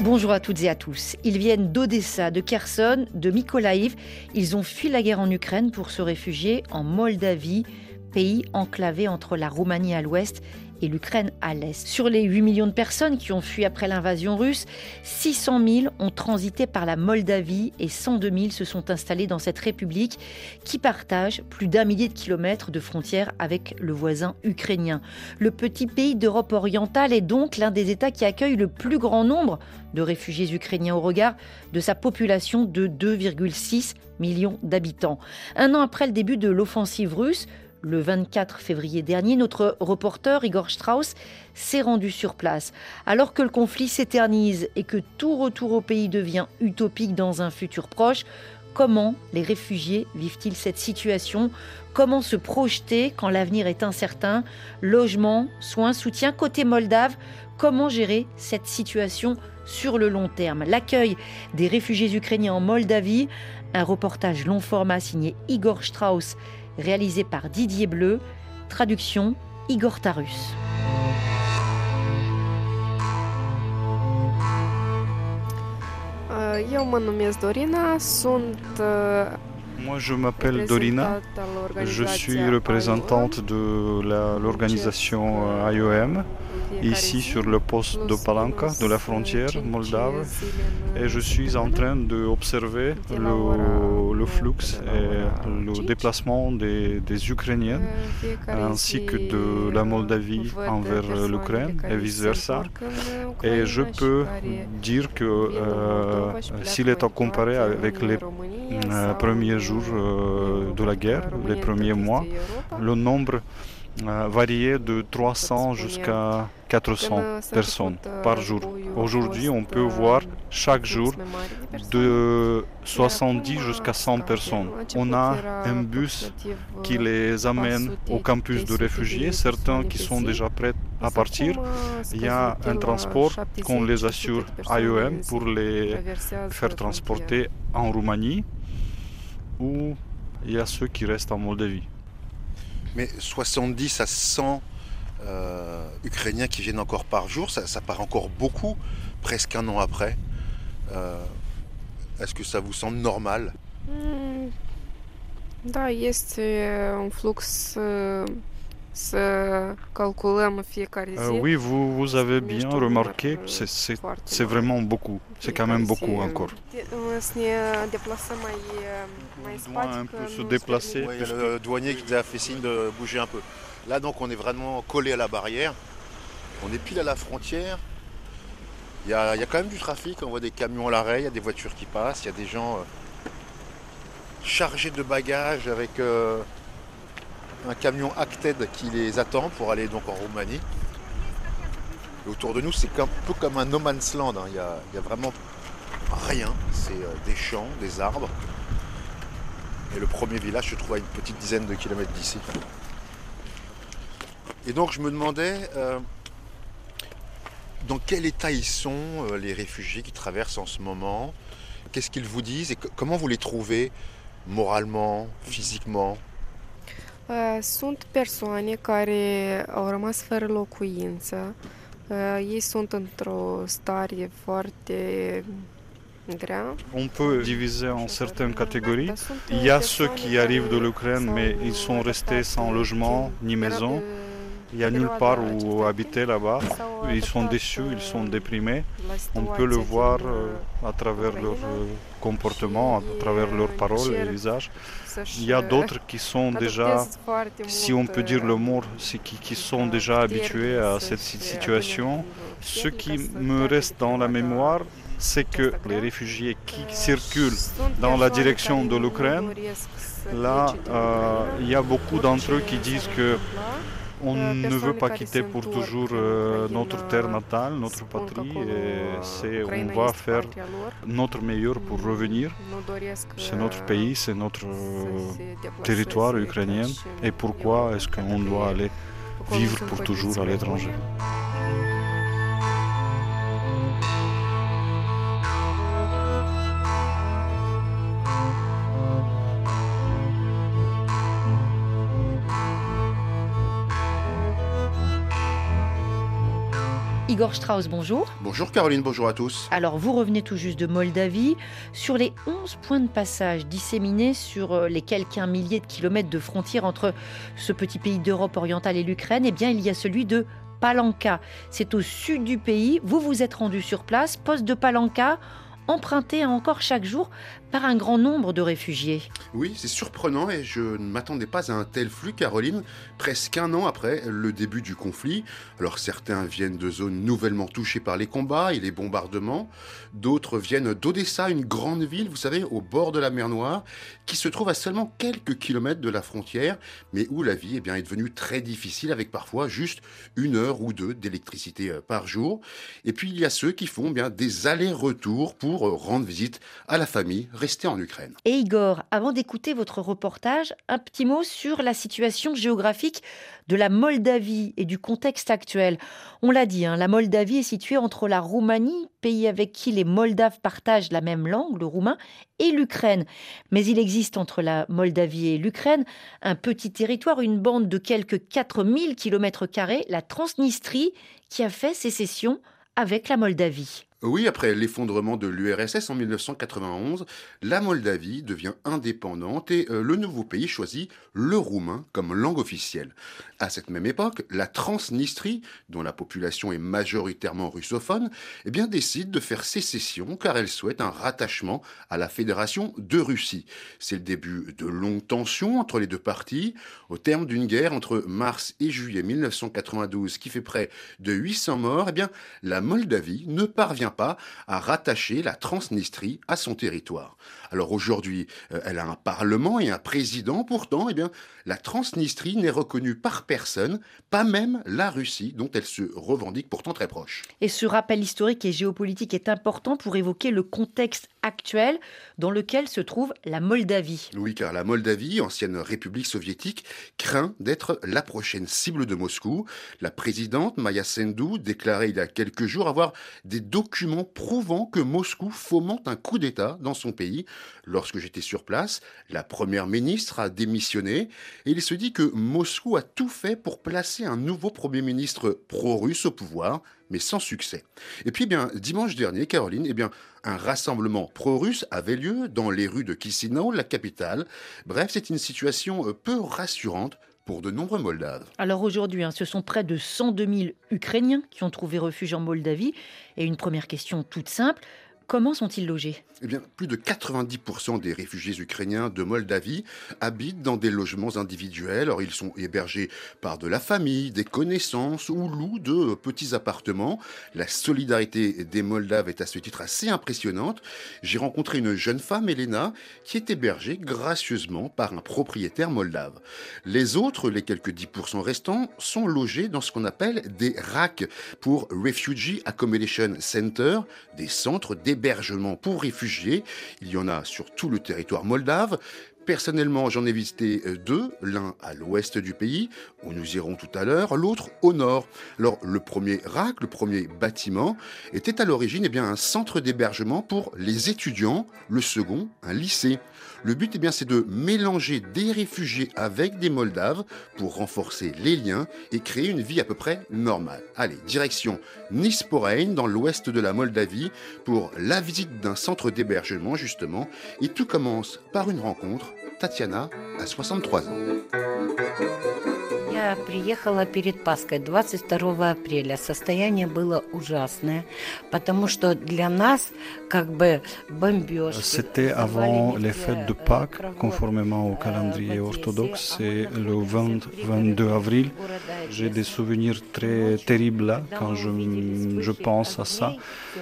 Bonjour à toutes et à tous. Ils viennent d'Odessa, de Kherson, de Mykolaiv. Ils ont fui la guerre en Ukraine pour se réfugier en Moldavie, pays enclavé entre la Roumanie à l'ouest et l'Ukraine à l'est. Sur les 8 millions de personnes qui ont fui après l'invasion russe, 600 000 ont transité par la Moldavie et 102 000 se sont installés dans cette république qui partage plus d'un millier de kilomètres de frontières avec le voisin ukrainien. Le petit pays d'Europe orientale est donc l'un des États qui accueille le plus grand nombre de réfugiés ukrainiens au regard de sa population de 2,6 millions d'habitants. Un an après le début de l'offensive russe, le 24 février dernier, notre reporter Igor Strauss s'est rendu sur place. Alors que le conflit s'éternise et que tout retour au pays devient utopique dans un futur proche, comment les réfugiés vivent-ils cette situation? Comment se projeter quand l'avenir est incertain? Logement, soins, soutien côté moldave Comment gérer cette situation sur le long terme? L'accueil des réfugiés ukrainiens en Moldavie, un reportage long format signé Igor Strauss réalisé par Didier Bleu, traduction Igor Tarus. Moi, je m'appelle Dorina. Je suis représentante de l'organisation IOM ici sur le poste de Palanca, de la frontière moldave. Et je suis en train d'observer le, le, flux et le déplacement des, des Ukrainiens ainsi que de la Moldavie envers l'Ukraine et vice-versa. Et je peux dire que euh, s'il est à comparer avec les euh, premiers jours euh, de la guerre, les premiers mois, le nombre variait de 300 jusqu'à 400 personnes par jour. Aujourd'hui, on peut voir chaque jour de 70 jusqu'à 100 personnes. On a un bus qui les amène au campus de réfugiés, certains qui sont déjà prêts à partir. Il y a un transport qu'on les assure IOM pour les faire transporter en Roumanie ou il y a ceux qui restent en Moldavie. Mais 70 à 100 euh, Ukrainiens qui viennent encore par jour, ça, paraît encore beaucoup, presque un an après. Euh, Est-ce que ça vous semble normal? Mm. Da, este un flux Euh, oui, vous, vous avez bien remarqué, c'est vraiment beaucoup. C'est quand même beaucoup encore. On doit un peu se déplacer. Oui, le douanier qui nous a fait signe de bouger un peu. Là, donc, on est vraiment collé à la barrière. On est pile à la frontière. Il y a, il y a quand même du trafic. On voit des camions à l'arrêt, il y a des voitures qui passent, il y a des gens euh, chargés de bagages avec. Euh, un camion Acted qui les attend pour aller donc en Roumanie. Et autour de nous, c'est un peu comme un no man's land. hein. Il n'y a, vraiment rien. C'est euh, des champs, des arbres. Et le premier village se trouve à une petite dizaine de kilomètres d'ici. Et donc je me demandais euh, dans quel état ils sont, euh, les réfugiés qui traversent en ce moment? Qu'est-ce qu'ils vous disent? Et comment vous les trouvez? Moralement, physiquement? Sunt persoane care au rămas fără locuință. Uh, Ei sunt într-o stare foarte. On peut diviser en certaines catégories. Il y a ceux qui arrivent de l'Ukraine, mais ils sont restés sans logement ni maison. Il n'y a nulle part où habiter là-bas. Ils sont déçus, ils sont déprimés. On peut le voir euh, à travers leur euh, comportement, à travers leurs paroles et visages. Il y a d'autres qui sont déjà, si on peut dire le mot, qui, qui sont déjà habitués à cette si- situation. Ce qui me reste dans la mémoire, c'est que les réfugiés qui circulent dans la direction de l'Ukraine, là, euh, il y a beaucoup d'entre eux qui disent que on ne veut pas quitter pour toujours euh, notre terre natale, notre patrie. Et on va faire notre meilleur pour revenir. C'est notre pays, c'est notre territoire ukrainien. Et pourquoi est-ce qu'on doit aller vivre pour toujours à l'étranger? Igor Strauss, bonjour. Bonjour Caroline, bonjour à tous. Alors vous revenez tout juste de Moldavie. Sur les 11 points de passage disséminés sur euh, les quelques milliers de kilomètres de frontières entre ce petit pays d'Europe orientale et l'Ukraine, eh bien il y a celui de Palanka. C'est au sud du pays. Vous vous êtes rendu sur place, poste de Palanka emprunté encore chaque jour par un grand nombre de réfugiés. Oui, c'est surprenant et je ne m'attendais pas à un tel flux, Caroline, presque un an après le début du conflit. Alors certains viennent de zones nouvellement touchées par les combats et les bombardements, d'autres viennent d'Odessa, une grande ville, vous savez, au bord de la mer Noire, qui se trouve à seulement quelques kilomètres de la frontière, mais où la vie eh bien, est devenue très difficile avec parfois juste une heure ou deux d'électricité euh, par jour. Et puis il y a ceux qui font bien des allers-retours pour euh, rendre visite à la famille Et Igor, avant d'écouter votre reportage, un petit mot sur la situation géographique de la Moldavie et du contexte actuel. On l'a dit, hein, la Moldavie est située entre la Roumanie, pays avec qui les Moldaves partagent la même langue, le roumain, et l'Ukraine. Mais il existe entre la Moldavie et l'Ukraine un petit territoire, une bande de quelques 4000 km, la Transnistrie, qui a fait sécession avec la Moldavie. Oui, après l'effondrement de l'URSS en 1991, la Moldavie devient indépendante et euh, le nouveau pays choisit le roumain comme langue officielle. À cette même époque, la Transnistrie, dont la population est majoritairement russophone, eh bien, décide de faire sécession car elle souhaite un rattachement à la Fédération de Russie. C'est le début de longues tensions entre les deux parties, au terme d'une guerre entre mars et juillet 1992 qui fait près de 800 morts. Eh bien, la Moldavie ne parvient pas à rattacher la Transnistrie à son territoire. Alors aujourd'hui, euh, elle a un parlement et un président, pourtant, eh bien, la Transnistrie n'est reconnue par personne, pas même la Russie, dont elle se revendique pourtant très proche. Et ce rappel historique et géopolitique est important pour évoquer le contexte actuel dans lequel se trouve la Moldavie. Oui, car la Moldavie, ancienne république soviétique, craint d'être la prochaine cible de Moscou. La présidente Maya Sandu déclarait il y a quelques jours avoir des documents prouvant que Moscou fomente un coup d'État dans son pays. Lorsque j'étais sur place, la première ministre a démissionné et il se dit que Moscou a tout fait pour placer un nouveau premier ministre pro-russe au pouvoir, mais sans succès. Et puis, eh bien, dimanche dernier, Caroline, eh bien, un rassemblement pro-russe avait lieu dans les rues de Chisinau, la capitale. Bref, c'est une situation euh, peu rassurante pour de nombreux Moldaves. Alors aujourd'hui, hein, ce sont près de 102 000 Ukrainiens qui ont trouvé refuge en Moldavie. Et une première question toute simple, Comment sont-ils logés? Eh bien, plus de 90% des réfugiés ukrainiens de Moldavie habitent dans des logements individuels. Alors, ils sont hébergés par de la famille, des connaissances ou louent de petits appartements. La solidarité des Moldaves est à ce titre assez impressionnante. J'ai rencontré une jeune femme, Elena, qui est hébergée gracieusement par un propriétaire moldave. Les autres, les quelques 10% restants, sont logés dans ce qu'on appelle des RAC pour Refugee Accommodation Center, des centres d'hébergement hébergement pour réfugiés. Il y en a sur tout le territoire moldave. Personnellement, j'en ai visité euh, deux, l'un à l'ouest du pays, où nous irons tout à l'heure, l'autre au nord. Alors, le premier RAC, le premier bâtiment, était à l'origine eh bien, un centre d'hébergement pour les étudiants, le second, un lycée. Le but, eh bien, c'est de mélanger des réfugiés avec des Moldaves pour renforcer les liens et créer une vie à peu près normale. Allez, direction Nisporein, dans l'ouest de la Moldavie, pour la visite d'un centre d'hébergement, justement. Et tout commence par une rencontre. Tatiana a 63 ans. Я приехала перед Пасхой 22 апреля. Состояние было ужасное, потому что для нас как бы бомбеж. C'était avant les fêtes de Pâques, conformément au calendrier orthodoxe, c'est le 20, 22 avril. J'ai des souvenirs très terribles là quand je, je pense à ça.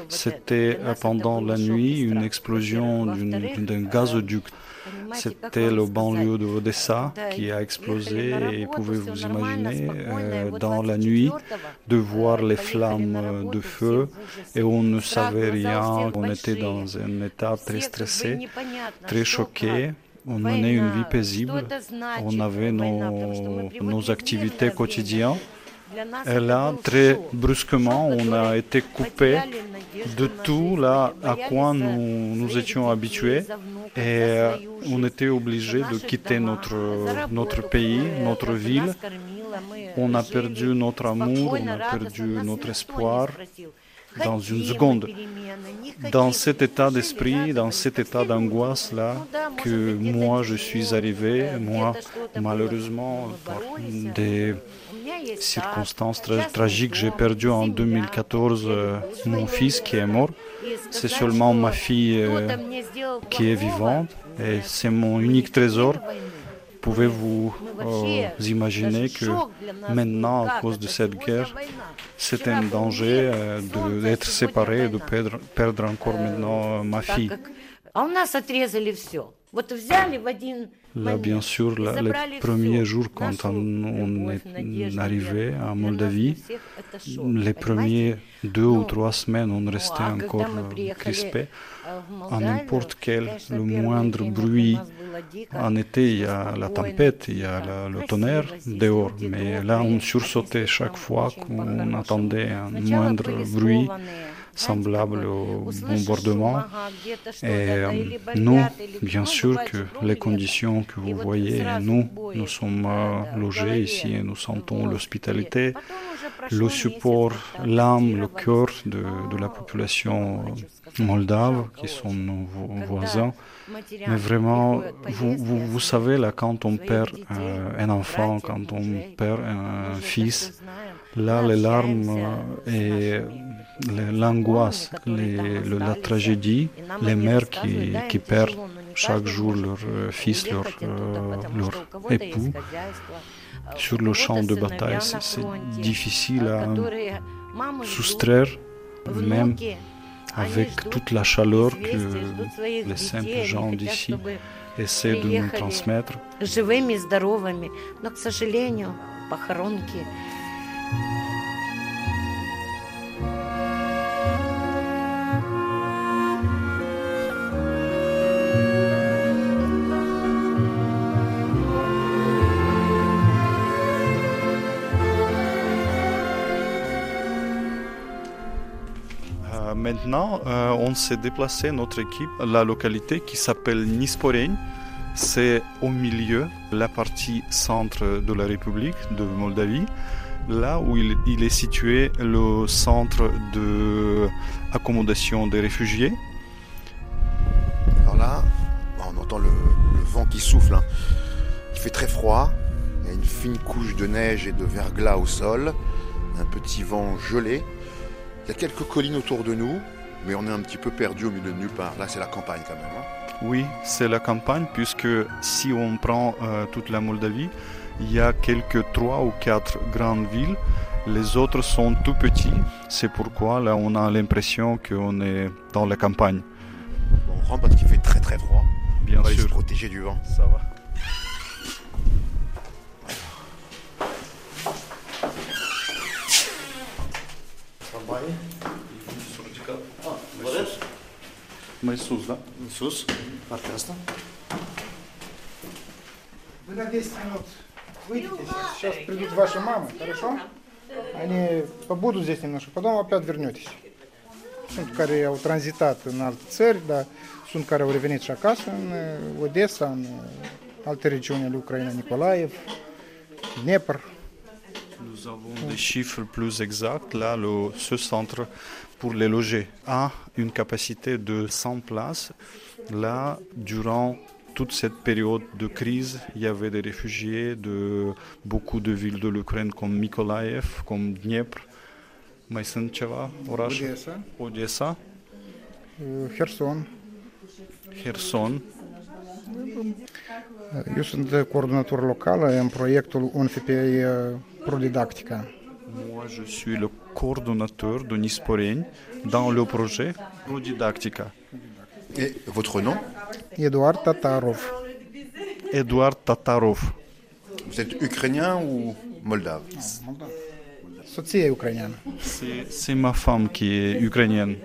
C'était pendant la nuit une explosion d'un gazoduc c'était le banlieue de Odessa qui a explosé et pouvez-vous imaginer euh, dans la nuit de voir les flammes de feu et on ne savait rien, on était dans un état très stressé, très choqué. On menait une vie paisible, on avait nos, nos activités quotidiennes. Et là, très brusquement, on a été coupé de tout là à quoi nous, nous étions habitués. et on était obligé de quitter notre, notre pays, notre ville. On a perdu notre amour, on a perdu notre espoir dans une seconde. Dans cet état d'esprit, dans cet état d'angoisse-là, que moi je suis arrivé, moi malheureusement, par des circonstances très tragiques, j'ai perdu en 2014 euh, mon fils qui est mort. C'est seulement ma fille euh, qui est vivante et c'est mon unique trésor. Pouvez-vous euh, imaginer que maintenant, à cause de cette guerre, c'est un danger d'être séparé et de perdre, perdre encore maintenant ma fille. Là, bien sûr, les premiers jours, quand on, est arrivé à Moldavie, les premiers deux ou trois semaines, on restait encore crispé. À n'importe quel, le moindre bruit, en été, il y a la tempête, il y a le tonnerre dehors, mais là, on sursautait chaque fois qu'on attendait un moindre bruit semblable au bombardement. Et euh, nous, bien sûr que les conditions que vous voyez, nous, nous sommes euh, logés ici et nous sentons l'hospitalité, le support, l'âme, le cœur de, de la population moldave, qui sont nos voisins. Mais vraiment, vous, vous, vous, savez, là, quand on perd euh, un enfant, quand on perd un fils, là, les larmes et l'angoisse, la tragédie, les mères qui, perdent chaque jour leur euh, fils, leur, euh, leur époux sur le champ de bataille. C'est difficile à soustraire, même avec toute la chaleur que les simples gens d'ici essaient de nous transmettre. Euh, on s'est déplacé, notre équipe, à la localité qui s'appelle Nisporeń. C'est au milieu, la partie centre de la République de Moldavie, là où il, est situé le centre d'accommodation des réfugiés. Alors là, on entend le, vent qui souffle. Hein. Il fait très froid. Il y a une fine couche de neige et de verglas au sol. Un petit vent gelé. Il y a quelques collines autour de nous, mais on est un petit peu perdu au milieu de nulle part. Là, c'est la campagne quand même. Hein. Oui, c'est la campagne, puisque si on prend euh, toute la Moldavie, il y a quelques trois ou quatre grandes villes. Les autres sont tout petits. C'est pourquoi là, on a l'impression qu'on est dans la campagne. on rentre parce qu'il fait très très froid. Bien on va sûr. se protéger du vent. Ça va. Sus, da? Sus, partea asta. Вы на 10 минут выйдете сейчас. Сейчас придут ваши мамы, хорошо? Они побудут здесь немножко, потом опять вернетесь. Sunt care au tranzitat în alte țări, dar sunt care au revenit și acasă, în Odessa, în alte regiuni ale Ucrainei, Nicolaev, Dnepr. Nous avons des chiffres plus exacts. Là, le, ce centre pour les loger a une capacité de 100 places. Là, durant toute cette période de crise, il y avait des réfugiés de beaucoup de villes de l'Ukraine comme Mykolaiv, comme Dniepr, orașe? Odessa, Odessa, Herson. Kherson. Eu sunt coordonator local în proiectul UNFPA Prodidactica. Moi, je suis le coordonnateur de Nisporeń dans le projet Prodidactica. Et votre nom? Eduard Tatarov. Eduard Tatarov. Vous êtes ukrainien ou moldave? C'est c'est ma femme qui est ukrainienne.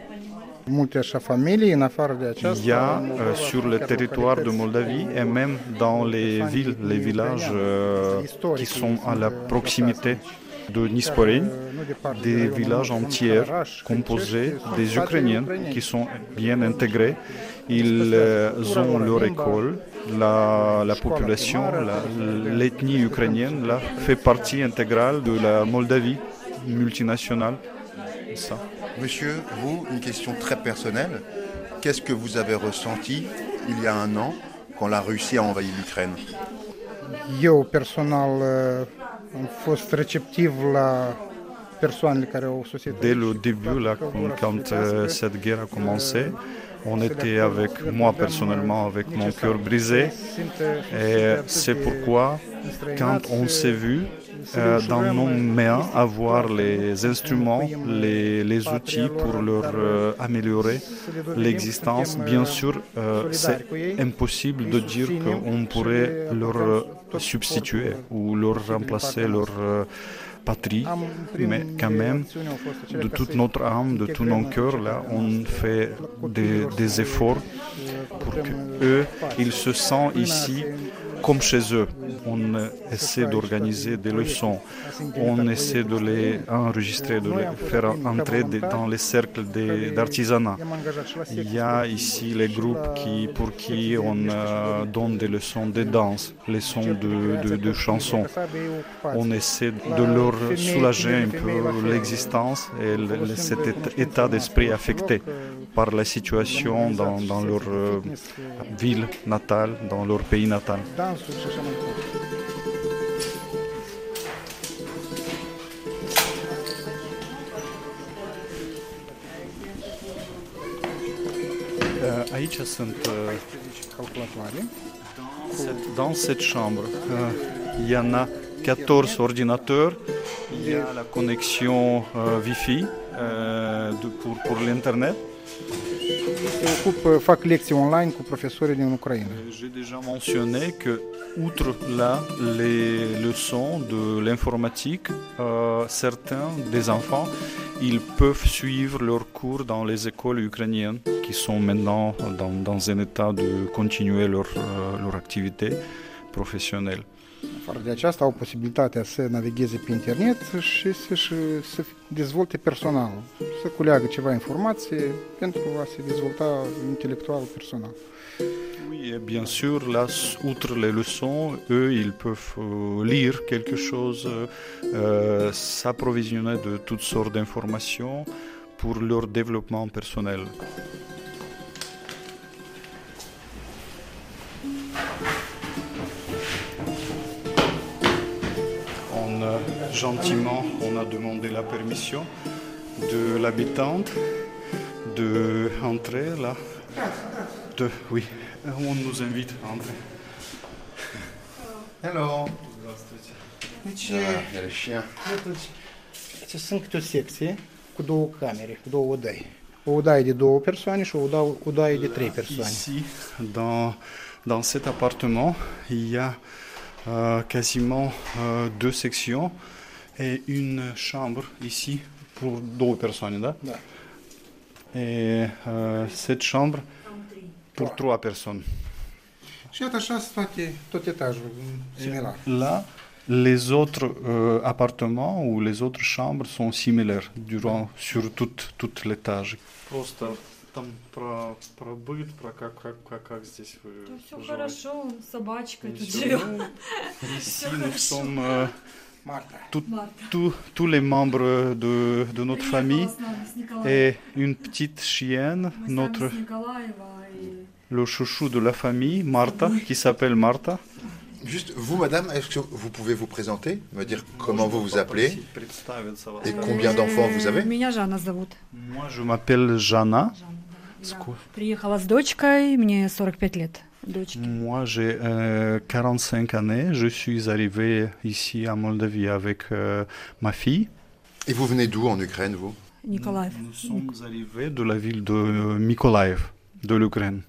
Il y a euh, sur le territoire de Moldavie et même dans les villes, les villages euh, qui sont à la proximité de de des villages entiers composés des Ukrainiens qui sont bien intégrés. Ils euh, ont leur école, la, la population, la- l'ethnie ukrainienne fait partie intégrale de la Moldavie multinationale. Ça. Monsieur, vous, une question très personnelle. Qu'est-ce que vous avez ressenti il y a un an quand la Russie a envahi l'Ukraine? Eu personal uh, am fost receptiv la persoanele care au sosit Dès le début, là, quand, euh, cette guerre a commencé, on était avec moi personnellement avec mon cœur brisé. Et c'est pourquoi, quand on s'est vu, euh, dans nos mains, avoir les instruments, les, les outils pour leur euh, améliorer l'existence, bien sûr, euh, c'est impossible de dire qu'on pourrait leur substituer ou leur remplacer leur patrie, mais quand même, de toute notre âme, de tout nos cœurs, là, on fait des, des efforts pour que eux, ils se sentent ici comme chez eux. On essaie d'organiser des leçons, on essaie de les enregistrer, de les faire entrer dans les cercles d'artisanat. Il y a ici les groupes qui, pour qui on euh, donne des leçons de danse, leçons de, chansons. On essaie de leur soulager un peu l'existence et cet état- d'esprit affecté par la situation dans, dans leur euh, ville natale, dans leur pays natal. Departe. Euh, aici sunt, Calculatoare. dans cette chambre, euh, il y en a 14 ordinateurs, il y a la connexion euh, Wi-Fi euh, pour, pour l'Internet. Din Ucraina. J'ai déjà mentionné que, outre là, les leçons de l'informatique, euh, certains des enfants, ils peuvent suivre leurs cours dans les écoles ukrainiennes qui sont maintenant dans, dans un état de continuer leur, euh, leur activité professionnelle. Afară de aceasta au posibilitatea să navigheze pe internet și să-și să dezvolte personal, să culeagă ceva informație pentru a se dezvolta intelectual personal. Oui, et bien sûr, là, outre les leçons, eux, ils peuvent euh, lire quelque chose, euh, s'approvisionner de toutes sortes d'informations pour leur développement personnel. Gentiment, on a demandé la permission de l'habitante de entrer là. De, oui, on nous invite à entrer. Hello! Il y a les chiens. Deci sunt câte o secție cu două camere, cu două odăi. O odaie de două persoane și o odaie, odaie de trei persoane. Ici, dans, dans cet appartement, il y a euh, quasiment euh, deux sections et une chambre ici pour deux personnes. Da? Da. Et euh, cette chambre pour trois personnes. Și iată așa sunt toate, tot etajul similar. Là, les autres euh, appartements ou les autres chambres sont similaires durant, sur tout, tout l'étage. Просто там про, про быт, про как, как, как, как здесь вы Все поживаете. хорошо, собачка тут Всё, живет. ну, Ici, Всё nous хорошо. sommes euh, Marta. tout- Марта. tous- tous les membres de, de notre Приехала famille с нами, с Николаем. et une petite chienne, Мы notre, сами с Николаева и le chouchou de la famille, Martha, qui s'appelle Martha. Juste, vous, madame, est-ce que vous pouvez vous présenter, me dire comment vous vous appelez Et combien d'enfants vous avez Меня Жанна зовут. Moi, je m'appelle Jana. Жанна, да. Ско- Приехала с дочкой, мне 45 лет. Дочке. Moi, j'ai euh, 45 années. Je suis arrivé ici à Moldavie avec euh, ma fille. Et vous venez d'où en Ukraine, vous Николаев. Nous sommes arrivés de la ville de euh, Mykolaiv, de l'Ukraine.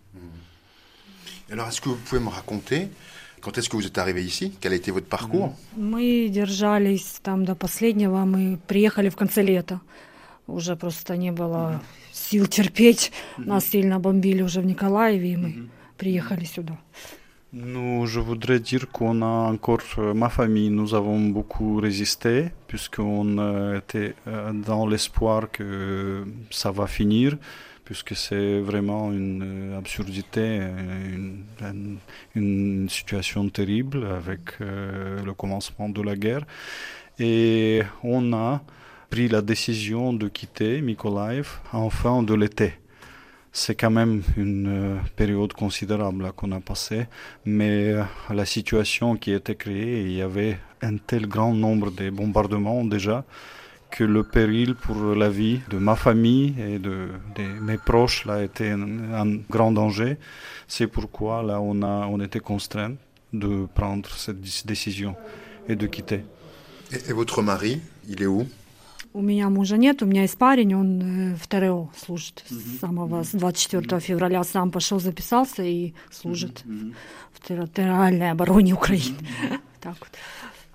Alors, est-ce que vous pouvez me raconter quand est-ce que vous êtes arrivé ici Quel a été votre parcours Мы держались там до последнего. Мы приехали в конце лета. Уже просто не было сил терпеть. Нас сильно бомбили уже в Николаеве, и мы приехали сюда. Nous, je voudrais dire qu'on a encore, euh, ma famille, nous avons beaucoup résisté, puisqu'on euh, était euh, dans l'espoir que ça va finir, puisque c'est vraiment une euh, absurdité, euh, une, une- une situation terrible avec euh, le commencement de la guerre. Et on a pris la décision de quitter Mykolaiv en fin de l'été. C'est quand même une euh, période considérable qu'on a passée, mais euh, la situation qui était créée, il y avait un tel grand nombre de bombardements déjà que le péril pour la vie de ma famille et de, mes proches là était un, grand danger. C'est pourquoi là on a on était contraint de prendre cette dé- décision et de quitter. Et votre mari, il est où? У меня мужа нет, у меня есть парень, он э, в ТРО служит. С самого с 24 февраля сам пошел, записался и служит в территориальной обороне Украины. Так вот.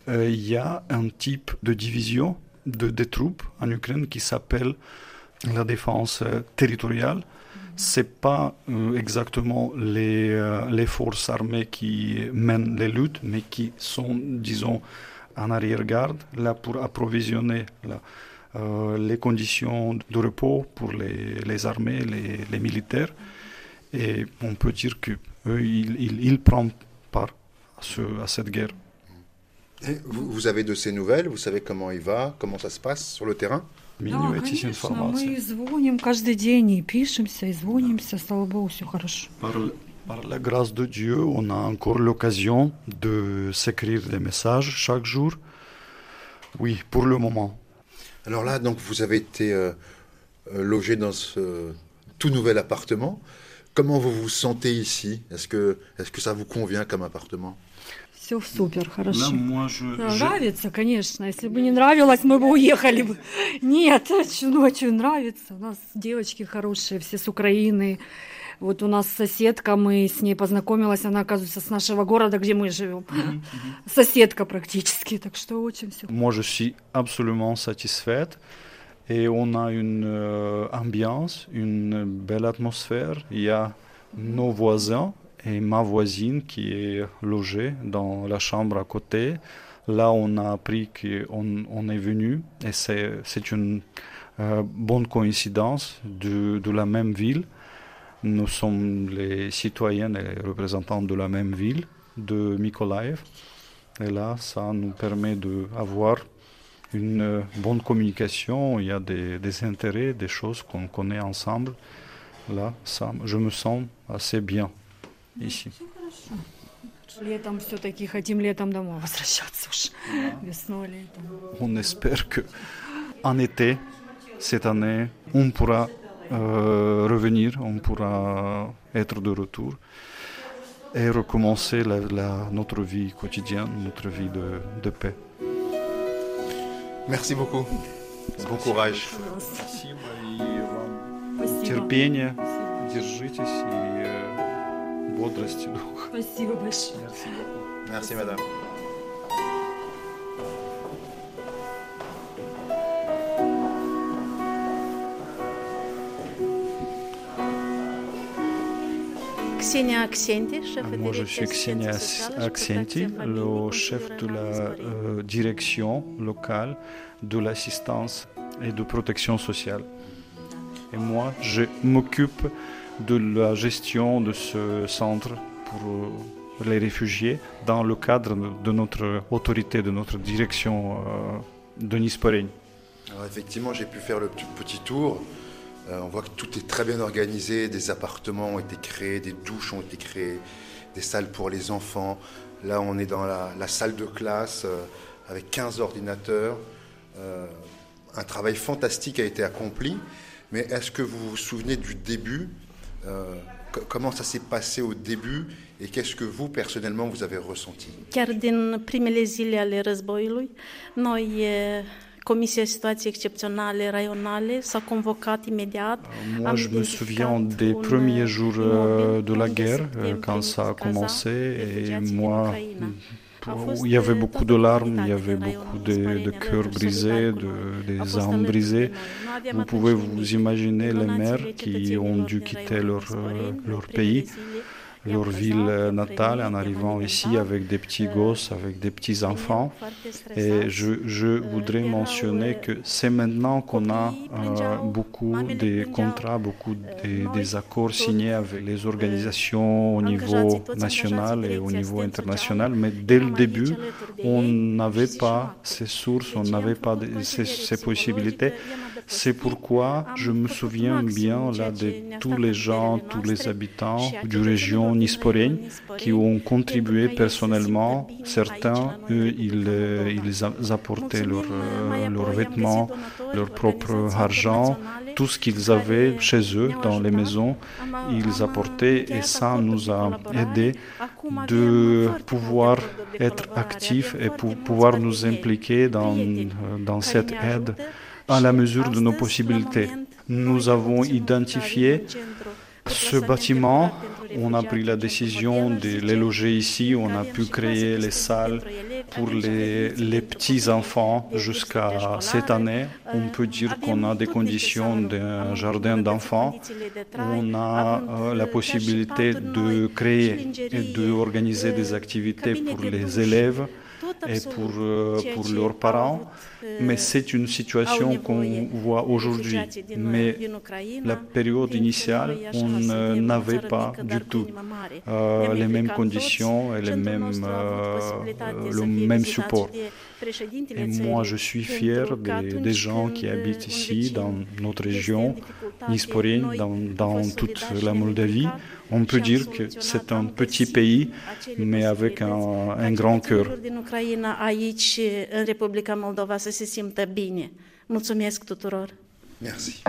Euh, Il y a un type de division de, des troupes en Ukraine qui s'appelle la défense euh, territoriale. C'est pas euh, exactement les, euh, les forces armées qui mènent les luttes, mais qui sont, disons, en arrière-garde, là pour approvisionner là, euh, les conditions de repos pour les, les armées, les, les militaires. Et on peut dire que eux, ils, ils, ils prennent part à, ce, à cette guerre. Et vous, vous avez de ses nouvelles Vous savez comment il va Comment ça se passe sur le terrain Да, Обмениваетесь конечно, информацией. мы звоним каждый день и пишемся, и звонимся, слава богу, все хорошо. Par, par la grâce de Dieu, on a encore l'occasion de s'écrire des messages chaque jour. Oui, pour le moment. Alors là, donc, vous avez été euh, euh, logé dans ce tout nouvel appartement. Comment vous vous sentez ici Est-ce que, est que ça vous convient comme appartement Все супер, хорошо. moi, je, Да, Нравится, конечно. Если бы не нравилось, мы бы уехали бы. Нет, очень нравится. У нас девочки хорошие, все с Украины. Вот у нас соседка, мы с ней познакомилась, она, оказывается, с нашего города, где мы живем. Соседка практически, так что очень все. moi, je suis absolument satisfaite. Et on a une euh, ambiance, une belle atmosphère. Il y a nos voisins et ma voisine qui est logée dans la chambre à côté. Là, on a appris qu'on on est venu et c'est c'est une euh, bonne coïncidence de, de la même ville. Nous sommes les citoyens et les représentants de la même ville, de Mykolaiv. Et là, ça nous permet d'avoir une euh, bonne communication. Il y a des, intérêts, des choses qu'on connaît ensemble. Là, ça, je me sens assez bien ici. On espère que en été, cette année, on pourra euh, revenir, on pourra être de retour et recommencer la- la- notre vie quotidienne, notre vie de, de paix. Merci beaucoup. Bon courage. Спасибо и вам Спасибо. терпения, держитесь и э, бодрости духа. Спасибо большое. Merci, madame. Moi, je suis Ksenia Aksenti, le chef de la direction locale de l'assistance et de protection sociale. Et moi, je m'occupe de la gestion de ce centre pour euh, les réfugiés dans le cadre de notre autorité, de notre direction euh, de Nisporegne. Alors effectivement, j'ai pu faire le petit tour. Euh, on voit que tout est très bien organisé. Des appartements ont été créés, des douches ont été créées, des salles pour les enfants. Là, on est dans la, salle de classe euh, avec 15 ordinateurs. Euh, un travail fantastique a été accompli. Mais est-ce que vous vous souvenez du début co- Comment ça s'est passé au début et qu'est-ce que vous, personnellement, vous avez ressenti? Comisia situații excepționale raionale s-a convocat. Moi, je me souviens des premiers jours de la guerre, quand ça a commencé, et moi, il y avait beaucoup de larmes, il y avait beaucoup de, de cœurs brisés, de, des âmes brisées. Vous pouvez vous imaginer les mères qui ont dû quitter leur, leur pays leur ville natale en arrivant ici avec des petits gosses, avec des petits enfants. Et je, je voudrais mentionner que c'est maintenant qu'on a euh, beaucoup de contrats, beaucoup de, des accords signés avec les organisations au niveau national et au niveau international. Mais dès le début, on n'avait pas ces sources, on n'avait pas de, ces, ces possibilités. C'est pourquoi je me souviens bien là de tous les gens, tous les habitants du région Nisporen qui ont contribué personnellement. Certains, eux, ils, ils apportaient leurs leur vêtements, leur propre argent, tout ce qu'ils avaient chez eux dans les maisons, ils apportaient et ça nous a aidé de pouvoir être actifs et pour pouvoir nous impliquer dans, dans cette aide à la mesure de nos possibilités. Nous avons identifié ce bâtiment, on a pris la décision de les loger ici, on a pu créer les salles pour les, petits-enfants jusqu'à cette année. On peut dire qu'on a des conditions d'un jardin d'enfants. On a euh, la possibilité de créer et d'organiser des activités pour les élèves et pour, euh, pour leurs parents. Mais c'est une situation qu'on voit aujourd'hui. Mais la période initiale, on n'avait pas du tout euh, les mêmes conditions et les mêmes, euh, le même support. Et moi, je suis fier des, des gens qui habitent ici, dans notre région, Nisporin, dans, dans toute la Moldavie. On peut dire que c'est un petit pays, mais avec un, grand cœur. Merci.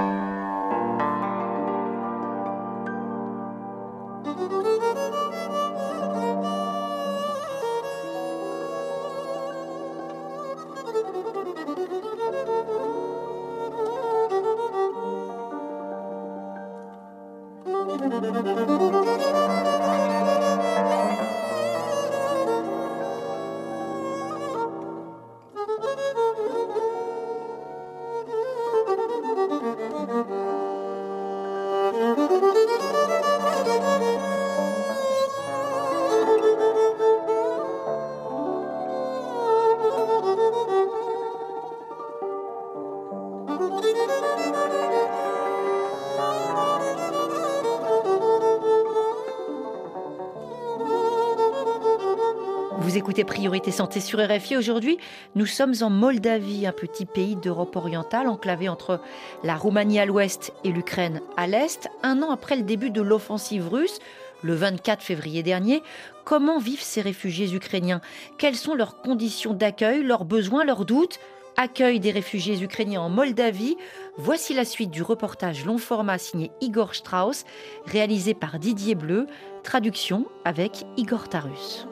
Priorité Santé sur RFI. Aujourd'hui, nous sommes en Moldavie, un petit pays d'Europe orientale enclavé entre la Roumanie à l'ouest et l'Ukraine à l'est. Un an après le début de l'offensive russe, le 24 février dernier, comment vivent ces réfugiés ukrainiens? Quelles sont leurs conditions d'accueil, leurs besoins, leurs doutes? Accueil des réfugiés ukrainiens en Moldavie. Voici la suite du reportage long format signé Igor Strauss, réalisé par Didier Bleu, traduction avec Igor Tarus.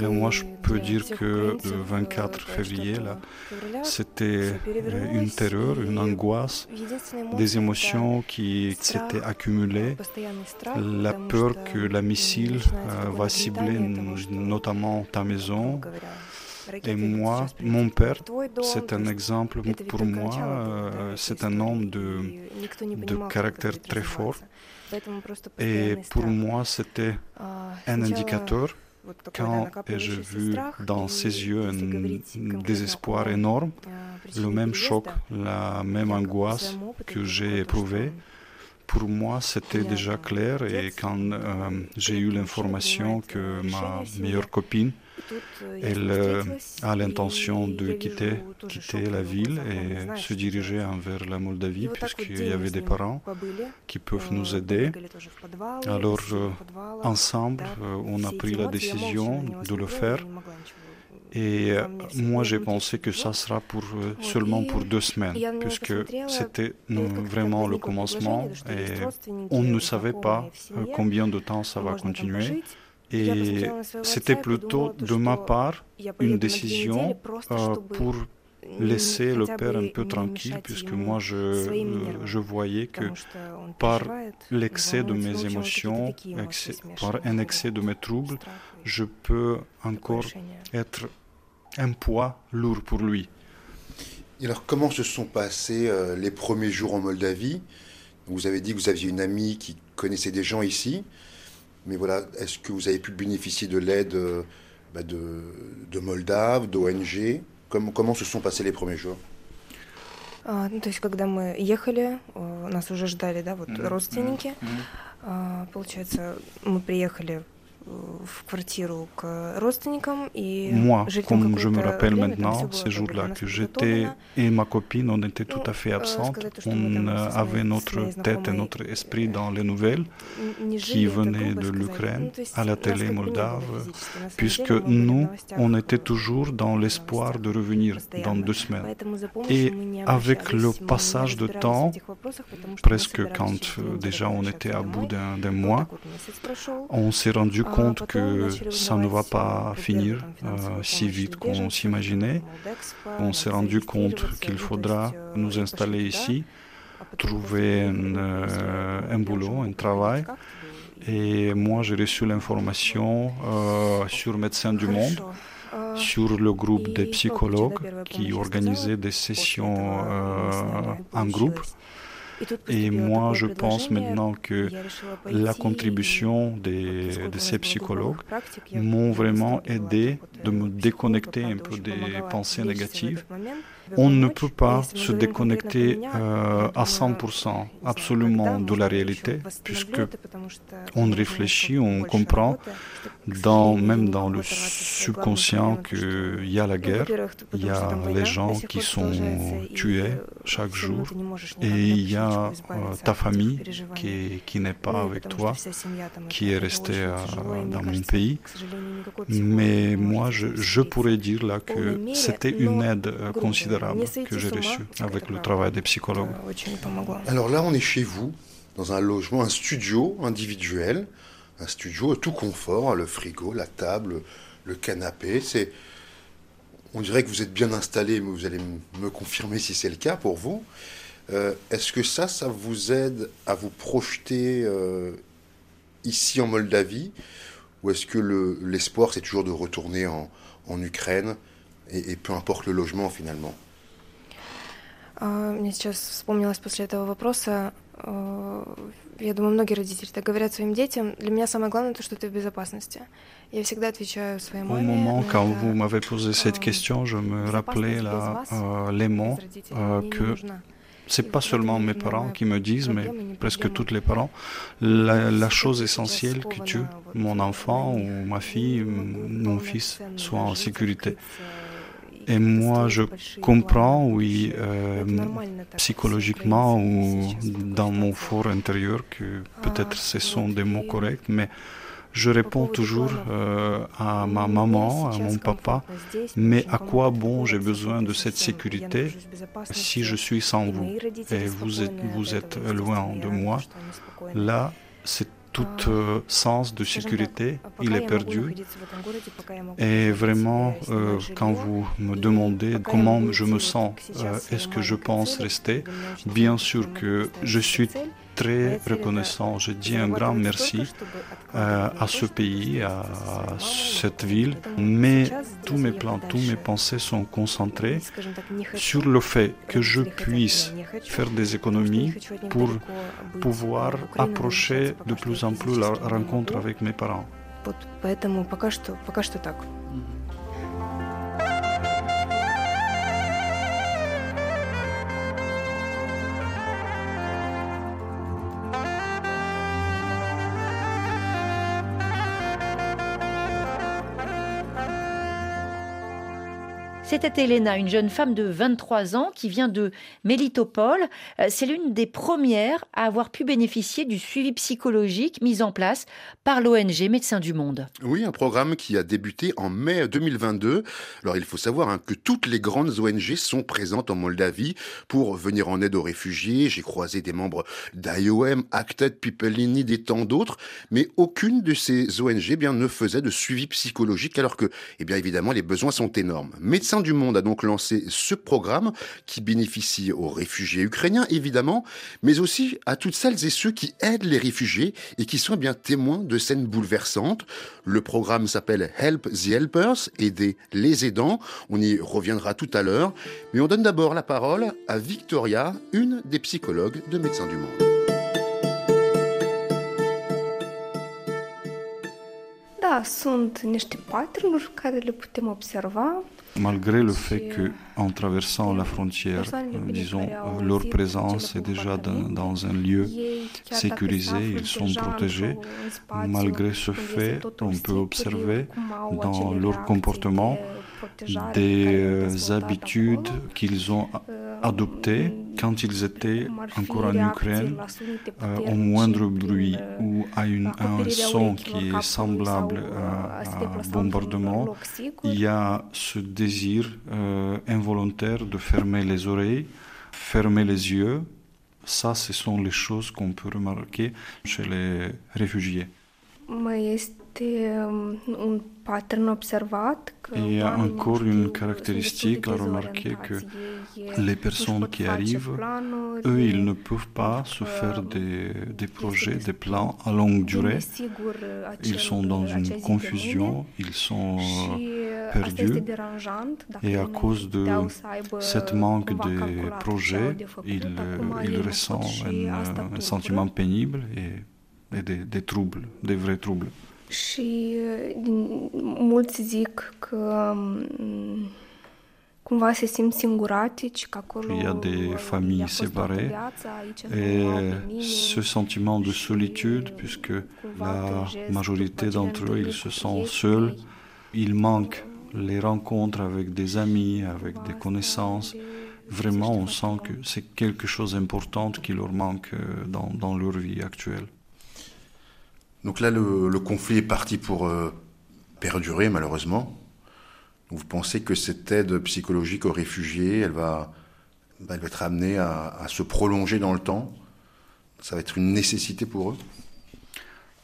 Et moi, je peux dire que le 24 février, là, c'était une terreur, une angoisse, des émotions qui s'étaient accumulées, la peur que la missile va cibler notamment ta maison. Et moi, mon père, c'est un exemple pour moi, c'est un homme de, de caractère très fort. Et pour moi, c'était un indicateur quand j'ai vu dans ses yeux un désespoir énorme, le même choc, la même angoisse que j'ai éprouvée, pour moi, c'était déjà clair et quand euh, j'ai eu l'information que ma meilleure copine, elle euh, a l'intention de quitter, quitter la ville et se diriger envers la Moldavie puisqu'il y avait des parents qui peuvent nous aider. Alors, euh, ensemble, on a pris la décision de le faire. Et moi, j'ai pensé que ça sera pour, seulement pour deux semaines, puisque c'était vraiment le commencement et on ne savait pas combien de temps ça va continuer. Et c'était plutôt de ma part une décision pour laisser le père un peu tranquille, puisque moi je, je voyais que par l'excès de mes émotions, par un excès de mes troubles, je peux encore être un poids lourd pour lui. alors comment se sont passés euh, les premiers jours en Moldavie? Vous avez dit que vous aviez une amie qui connaissait des gens ici, mais voilà, est-ce que vous avez pu bénéficier de l'aide euh, bah, de, de Moldave, d'ONG comment, comment se sont passés les premiers jours А, ну, то есть, когда мы ехали, нас уже ждали, да, вот mm-hmm. родственники. Mm-hmm. А, получается, мы приехали Moi, comme je me rappelle maintenant, ces jours-là, que j'étais et ma copine, on était tout à fait absentes. On avait notre tête et notre esprit dans les nouvelles qui venaient de l'Ukraine à la télé moldave, puisque nous, on était toujours dans l'espoir de revenir dans deux semaines. Et avec le passage de temps, presque quand déjà on était à bout d'un mois, on s'est rendu compte compte que ça ne va pas finir euh, si vite qu'on s'imaginait. On s'est rendu compte qu'il faudra nous installer ici, trouver un, euh, un boulot, un travail. Et moi, j'ai reçu l'information euh, sur Médecins du Monde, sur le groupe des psychologues qui organisaient des sessions en groupe. Et moi, je pense maintenant que la contribution de ces psychologues m'ont vraiment aidé de me déconnecter un peu des pensées négatives on ne peut pas se déconnecter euh, à 100% absolument de la réalité, puisque on réfléchit, on comprend, dans, même dans le subconscient qu'il y a la guerre, il y a les gens qui sont tués chaque jour, et il y a euh, ta famille qui, n'est pas avec toi, qui est restée euh, dans mon pays. Mais moi, je, je pourrais dire là que c'était une aide considérable que j'ai reçu avec le travail des psychologues. Alors là, on est chez vous, dans un logement, un studio individuel, un studio tout confort, le frigo, la table, le canapé. C'est, on dirait que vous êtes bien installé, mais vous allez me confirmer si c'est le cas pour vous. Euh, est-ce que ça, ça vous aide à vous projeter euh, ici en Moldavie? Ou est-ce que l'espoir, c'est toujours de retourner en, Ukraine? et, peu importe le logement finalement Мне сейчас вспомнилось после этого вопроса, я думаю, многие родители так говорят своим детям, для меня самое главное то, что ты в безопасности. Я всегда отвечаю своей маме. Au moment quand vous m'avez posé cette question, je me rappelais là, euh, les mots euh, que c'est pas seulement mes parents qui me disent, mais presque tous les parents, la, la, chose essentielle que tu, mon enfant ou ma fille, mon fils, soient en sécurité. Et moi, je comprends, oui, euh, psychologiquement ou dans mon fort intérieur, que peut-être ce sont des mots corrects, mais je réponds toujours euh, à ma maman, à mon papa, mais à quoi bon j'ai besoin de cette sécurité si je suis sans vous? et vous êtes, vous êtes loin de moi. Là, c'est tout euh, sens de sécurité, il est perdu. Et vraiment, euh, quand vous me demandez comment je me sens, euh, est-ce que je pense rester, bien sûr que je suis très reconnaissant. Je dis un grand merci euh, à ce pays, à cette ville, mais tous mes plans, tous mes pensées sont concentrés sur le fait que je puisse faire des économies pour pouvoir approcher de plus en plus la rencontre avec mes parents. C'était Elena, une jeune femme de 23 ans qui vient de Mélitopol. Euh, c'est l'une des premières à avoir pu bénéficier du suivi psychologique mis en place par l'ONG Médecins du Monde. Oui, un programme qui a débuté en mai 2022. Alors il faut savoir hein, que toutes les grandes ONG sont présentes en Moldavie pour venir en aide aux réfugiés. J'ai croisé des membres d'IOM, Acted People in Need et tant d'autres, mais aucune de ces ONG eh bien, ne faisait de suivi psychologique alors que, eh bien évidemment, les besoins sont énormes. Médecins du Monde a donc lancé ce programme qui bénéficie aux réfugiés ukrainiens, évidemment, mais aussi à toutes celles et ceux qui aident les réfugiés et qui sont bien témoins de scènes bouleversantes. Le programme s'appelle Help the Helpers, aider les aidants. On y reviendra tout à l'heure. Mais on donne d'abord la parole à Victoria, une des psychologues de Médecins du Monde. Sunt niște pattern care le putem observa malgré le fait qu'en traversant la frontière, euh, disons, euh, leur présence est déjà dans, un lieu sécurisé, ils sont protégés, malgré ce fait, on peut observer dans leur comportement des euh, habitudes qu'ils ont adoptées quand ils étaient encore en Ukraine, euh, au moindre bruit ou à, un son qui est semblable à, un bombardement, il y a ce désir euh, involontaire de fermer les oreilles, fermer les yeux. Ça, ce sont les choses qu'on peut remarquer chez les réfugiés. Il y a encore une caractéristique à remarquer que les personnes qui arrivent, eux, ils ne peuvent pas se faire des, des projets, des plans à longue durée. Ils sont dans une confusion, ils sont perdus. Et à cause de cette manque de projets, ils, ils ressentent un, un sentiment pénible et, et des, des troubles, des vrais troubles. Și mulți zic că acolo Il y a des familles séparées et ce sentiment de solitude, puisque la majorité d'entre eux, ils se sentent seuls, il manque les rencontres avec des amis, avec des connaissances. Vraiment, on sent que c'est quelque chose d'important qui leur manque euh, dans, dans leur vie actuelle. Donc là, le, conflit est parti pour euh, perdurer, malheureusement. Vous pensez que cette aide psychologique aux réfugiés, elle va, bah, être amenée à, se prolonger dans le temps? Ça va être une nécessité pour eux?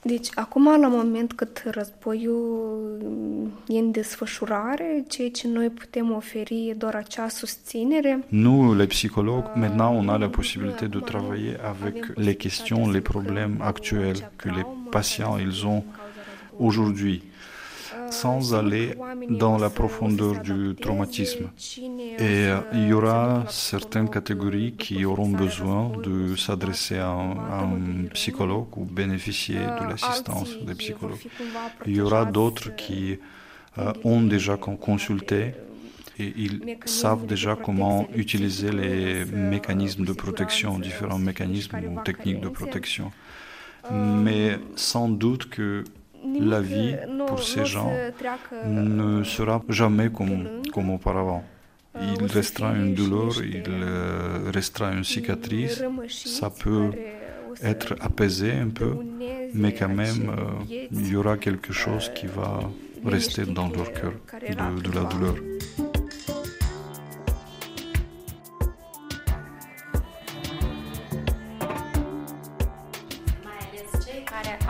Deci, acum, la moment cât războiul e în desfășurare, ceea ce noi putem oferi e doar acea susținere. Nous, les psychologues, maintenant, on a la possibilité de travailler avec les questions, les problèmes actuels que les patients ils ont aujourd'hui sans aller dans la profondeur du traumatisme. Et euh, il y aura certaines catégories qui auront besoin de s'adresser à, un psychologue ou bénéficier de l'assistance des psychologues. Il y aura d'autres qui euh, ont déjà consulté et ils savent déjà comment utiliser les mécanismes de protection, différents mécanismes ou techniques de protection. Mais sans doute que la vie pour ces gens ne sera jamais comme, comme auparavant. Il restera une douleur, il euh, restera une cicatrice. Ça peut être apaisé un peu, mais quand même, euh, il y aura quelque chose qui va rester dans leur cœur de la douleur.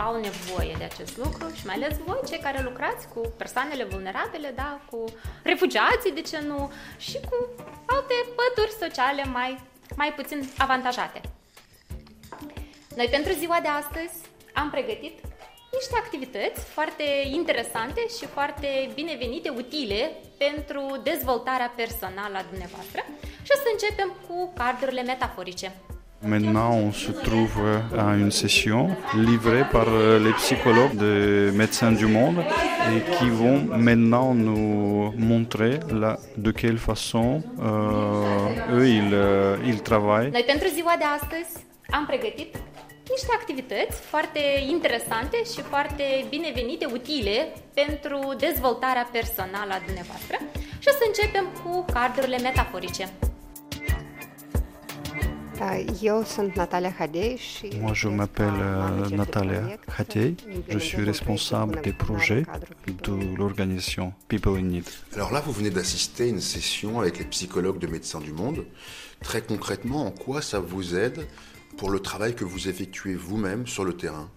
Au nevoie de acest lucru și mai ales voi, cei care lucrați cu persoanele vulnerabile, da, cu refugiații, de ce nu, și cu alte pături sociale mai, mai puțin avantajate. Noi pentru ziua de astăzi am pregătit niște activități foarte interesante și foarte binevenite, utile pentru dezvoltarea personală a dumneavoastră și o să începem cu cardurile metaforice. Maintenant, on se trouve à une session livrée par les psychologues des médecins du monde et qui vont maintenant nous montrer la, de quelle façon euh, eux ils, euh, ils travaillent. Noi pentru ziua de astăzi am pregătit niște activități foarte interesante și foarte binevenite, utile pentru dezvoltarea personală a dumneavoastră. și să începem cu cardurile metaforice. Moi, je m'appelle euh, Natalia Khatei. Je suis responsable des projets de l'organisation People in Need. Alors là, vous venez d'assister à une session avec les psychologues de Médecins du Monde. Très concrètement, en quoi ça vous aide pour le travail que vous effectuez vous-même sur le terrain?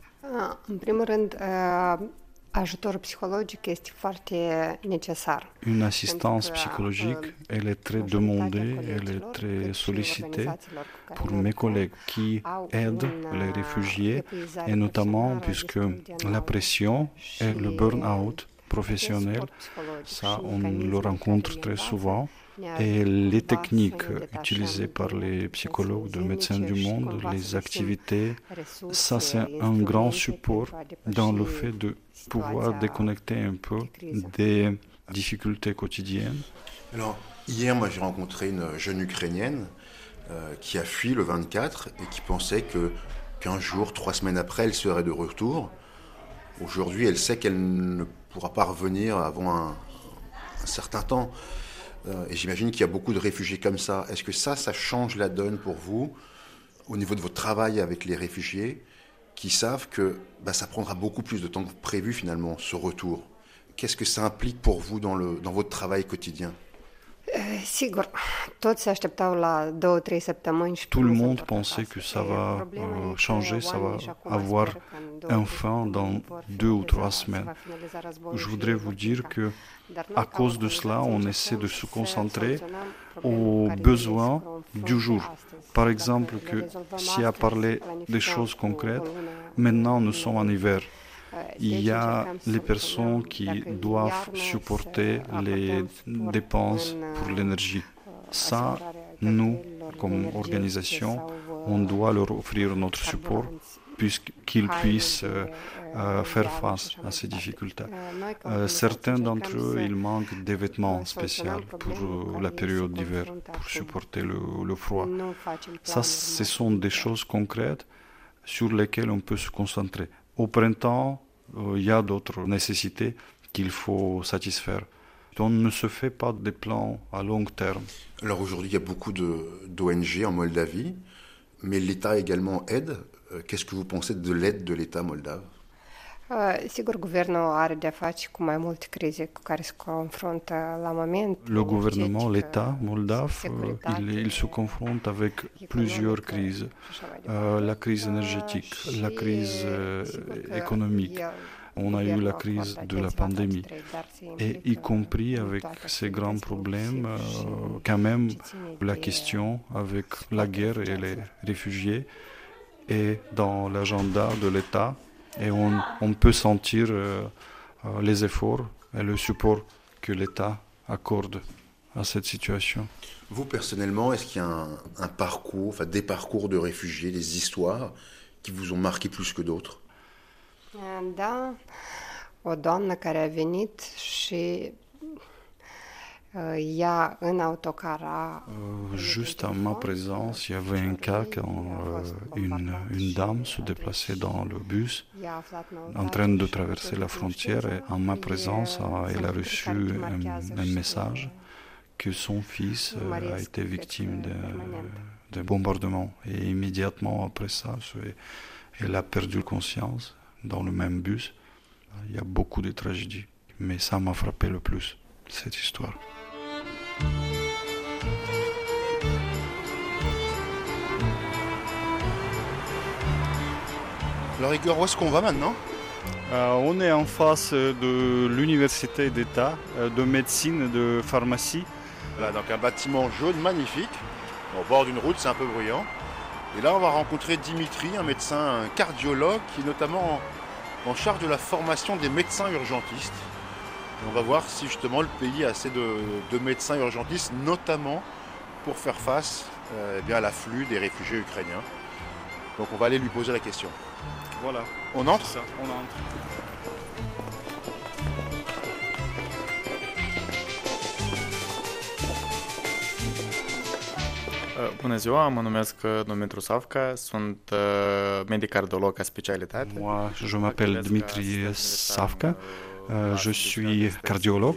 Une assistance psychologique, elle est très demandée, elle est très sollicitée pour mes collègues qui aident les réfugiés et notamment puisque la pression et le burn-out professionnel, ça on le rencontre très souvent. Et les techniques utilisées par les psychologues de Médecins du Monde, les activités, ça c'est un grand support dans le fait de pouvoir déconnecter un peu des difficultés quotidiennes. Alors, hier, moi j'ai rencontré une jeune Ukrainienne euh, qui a fui le 24 et qui pensait que qu'un jour, trois semaines après, elle serait de retour. Aujourd'hui, elle sait qu'elle ne pourra pas revenir avant un certain temps. Euh, et j'imagine qu'il y a beaucoup de réfugiés comme ça. Est-ce que ça, ça change la donne pour vous au niveau de votre travail avec les réfugiés qui savent que bah, ça prendra beaucoup plus de temps que prévu finalement, ce retour? Qu'est-ce que ça implique pour vous dans, votre travail quotidien? Tout le monde pensait que ça va euh, changer, ça va avoir un fin dans deux ou trois semaines. Je voudrais vous dire que à cause de cela, on essaie de se concentrer aux besoins du jour. Par exemple, que si à parler des choses concrètes, maintenant nous sommes en hiver. Il y a les personnes qui doivent supporter les dépenses pour l'énergie. Ça, nous, comme organisation, on doit leur offrir notre support puisqu'ils puissent euh, euh, faire face à ces difficultés. Euh, certains d'entre eux, ils manquent des vêtements spéciaux pour la période d'hiver, pour supporter le, le froid. Ça, ce sont des choses concrètes sur lesquelles on peut se concentrer. Au printemps, il y a d'autres nécessités qu'il faut satisfaire. On ne se fait pas des plans à long terme. Alors aujourd'hui, il y a beaucoup d'ONG en Moldavie, mais l'État également aide. Euh, qu'est-ce que vous pensez de l'aide de l'État moldave? Le gouvernement, l'État moldave, il, se confronte avec plusieurs crises. Euh, la crise énergétique, la crise économique, on a eu la crise de la pandémie. Et y compris avec ces grands problèmes, euh, quand même, la question avec la guerre et les réfugiés. Est dans l'agenda de l'État et on, on, peut sentir euh, euh, les efforts et le support que l'État accorde à cette situation. Vous, personnellement, est-ce qu'il y a un, un parcours, enfin des parcours de réfugiés, des histoires qui vous ont marqué plus que d'autres? Da, o doamnă care a venit și ea în autocar a... Juste en ma présence, il y avait un cas quand euh, une, une dame se déplaçait dans le bus en train de traverser la frontière et en ma présence, elle a reçu un, un message que son fils euh, a été victime d'un bombardement. Et immédiatement après ça, elle a perdu conscience dans le même bus. Il y a beaucoup de tragédies, mais ça m'a frappé le plus, cette histoire. Alors Igor, où est-ce qu'on va maintenant? Euh, On est en face de l'université d'État euh, de médecine et de pharmacie. Voilà, donc un bâtiment jaune magnifique, au bord d'une route, c'est un peu bruyant. Et là, on va rencontrer Dimitri, un médecin un cardiologue qui est notamment en charge de la formation des médecins urgentistes. On va voir si justement le pays a assez de, médecins urgentistes, notamment pour faire face euh, eh bien, à l'afflux des réfugiés ukrainiens. Donc on va aller lui poser la question. Voilà. On entre ça, On entre. Bună ziua, mă numesc Dumitru Savca, sunt medic cardiolog ca specialitate. Moi, je m'appelle Dmitri Savka, Euh, je suis cardiologue.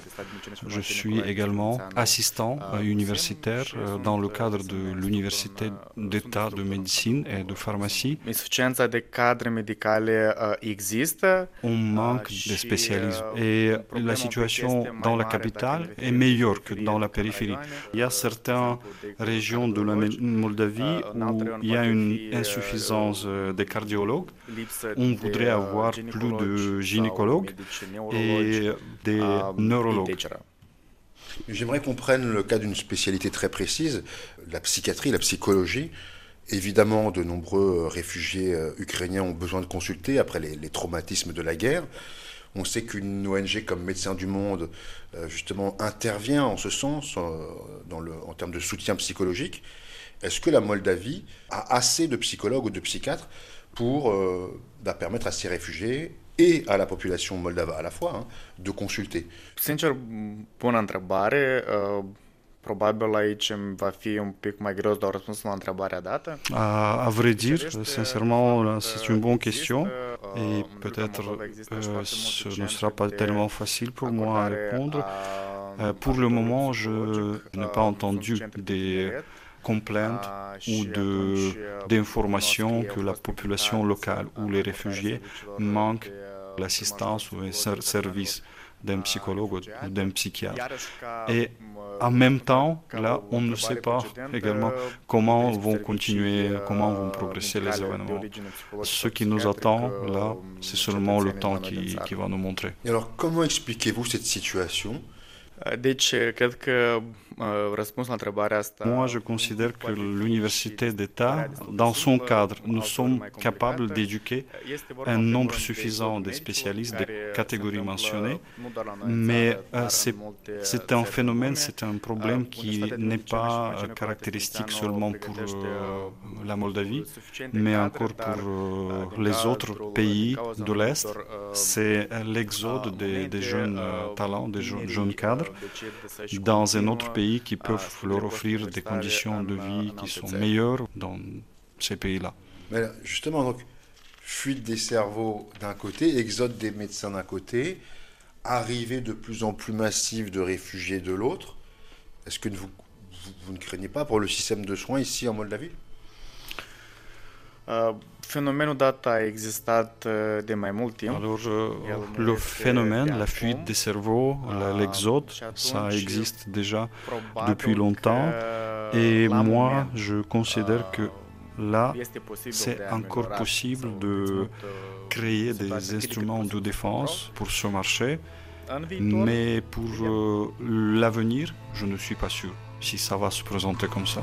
Je suis également assistant universitaire dans le cadre de l'Université d'État de médecine et de pharmacie. On manque de spécialistes et la situation dans la capitale est meilleure que dans la périphérie. Il y a certaines régions de la Moldavie où il y a une insuffisance des cardiologues. On voudrait avoir plus de gynécologues et des neurologues. J'aimerais qu'on prenne le cas d'une spécialité très précise, la psychiatrie, la psychologie. Évidemment, de nombreux réfugiés euh, ukrainiens ont besoin de consulter après les, traumatismes de la guerre. On sait qu'une ONG comme Médecins du Monde, euh, justement, intervient en ce sens, euh, dans le, en termes de soutien psychologique. Est-ce que la Moldavie a assez de psychologues ou de psychiatres pour bah, permettre à ces réfugiés et à la population moldave à la fois hein, de consulter Sincer, bună întrebare. Uh, probabil aici va fi un pic mai greu de răspuns la întrebarea dată. À, à vrai dire, sincèrement, c'est une bonne question et peut-être euh, ce ne sera pas tellement facile pour moi à répondre. Euh, pour le moment, je n'ai pas entendu des complaintes ou d'informations que la population locale ou les réfugiés manquent l'assistance ou un service d'un psychologue ou d'un psychiatre. Et en même temps, là, on ne sait pas également comment vont continuer, comment vont progresser les événements. Ce qui nous attend, là, c'est seulement le temps qui, qui va nous montrer. Et alors, comment expliquez-vous cette situation moi, je considère que l'université d'État, dans son cadre, nous sommes capables d'éduquer un nombre suffisant de spécialistes des catégories mentionnées, mais euh, c'est un phénomène, c'est un problème qui n'est pas caractéristique seulement pour euh, la Moldavie, mais encore pour les autres pays de l'Est. C'est l'exode des, jeunes talents, des jeunes cadres dans un autre pays qui peuvent leur offrir des conditions de vie qui sont meilleures dans ces pays-là. Mais justement, donc, fuite des cerveaux d'un côté, exode des médecins d'un côté, arrivée de plus en plus massive de réfugiés de l'autre. Est-ce que vous, vous, ne craignez pas pour le système de soins ici en Moldavie? Fenomenul dat a existat de mai mult timp. Alors, le phénomène, la fuite des cerveaux, l'exode, ça existe déjà depuis longtemps. Et moi, je considère que là, c'est encore possible de créer des instruments de défense pour ce marché. Mais pour l'avenir, je ne suis pas sûr si ça va se présenter comme ça.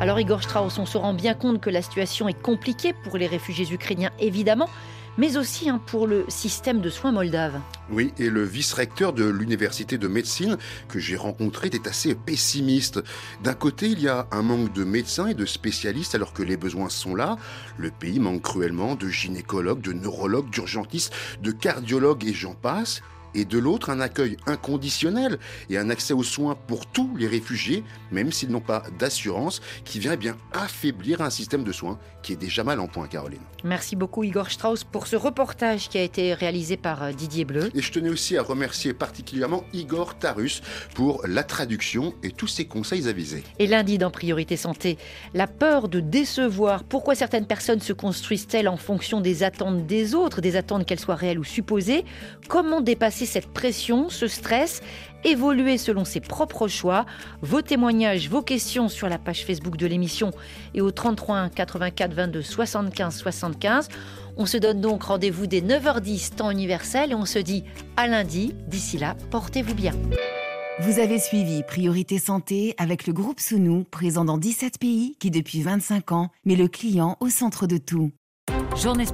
Alors Igor Strauss, on se rend bien compte que la situation est compliquée pour les réfugiés ukrainiens, évidemment, mais aussi hein, pour le système de soins moldave. Oui, et le vice-recteur de l'université de médecine que j'ai rencontré était assez pessimiste. D'un côté, il y a un manque de médecins et de spécialistes alors que les besoins sont là. Le pays manque cruellement de gynécologues, de neurologues, d'urgentistes, de cardiologues et j'en passe et de l'autre un accueil inconditionnel et un accès aux soins pour tous les réfugiés, même s'ils n'ont pas d'assurance, qui vient bien affaiblir un système de soins qui est déjà mal en point, Caroline. Merci beaucoup Igor Strauss pour ce reportage qui a été réalisé par euh, Didier Bleu. Et je tenais aussi à remercier particulièrement Igor Tarus pour la traduction et tous ses conseils avisés. Et lundi dans Priorité Santé, la peur de décevoir. Pourquoi certaines personnes se construisent-elles en fonction des attentes des autres, des attentes qu'elles soient réelles ou supposées? Comment dépasser cette pression, ce stress, évoluer selon ses propres choix. Vos témoignages, vos questions sur la page Facebook de l'émission et au 33 1 84 22 75 75. On se donne donc rendez-vous dès 9h10 temps universel et on se dit à lundi. D'ici là, portez-vous bien. Vous avez suivi Priorité Santé avec le groupe Sounou, présent dans 17 pays qui depuis 25 ans met le client au centre de tout. Journée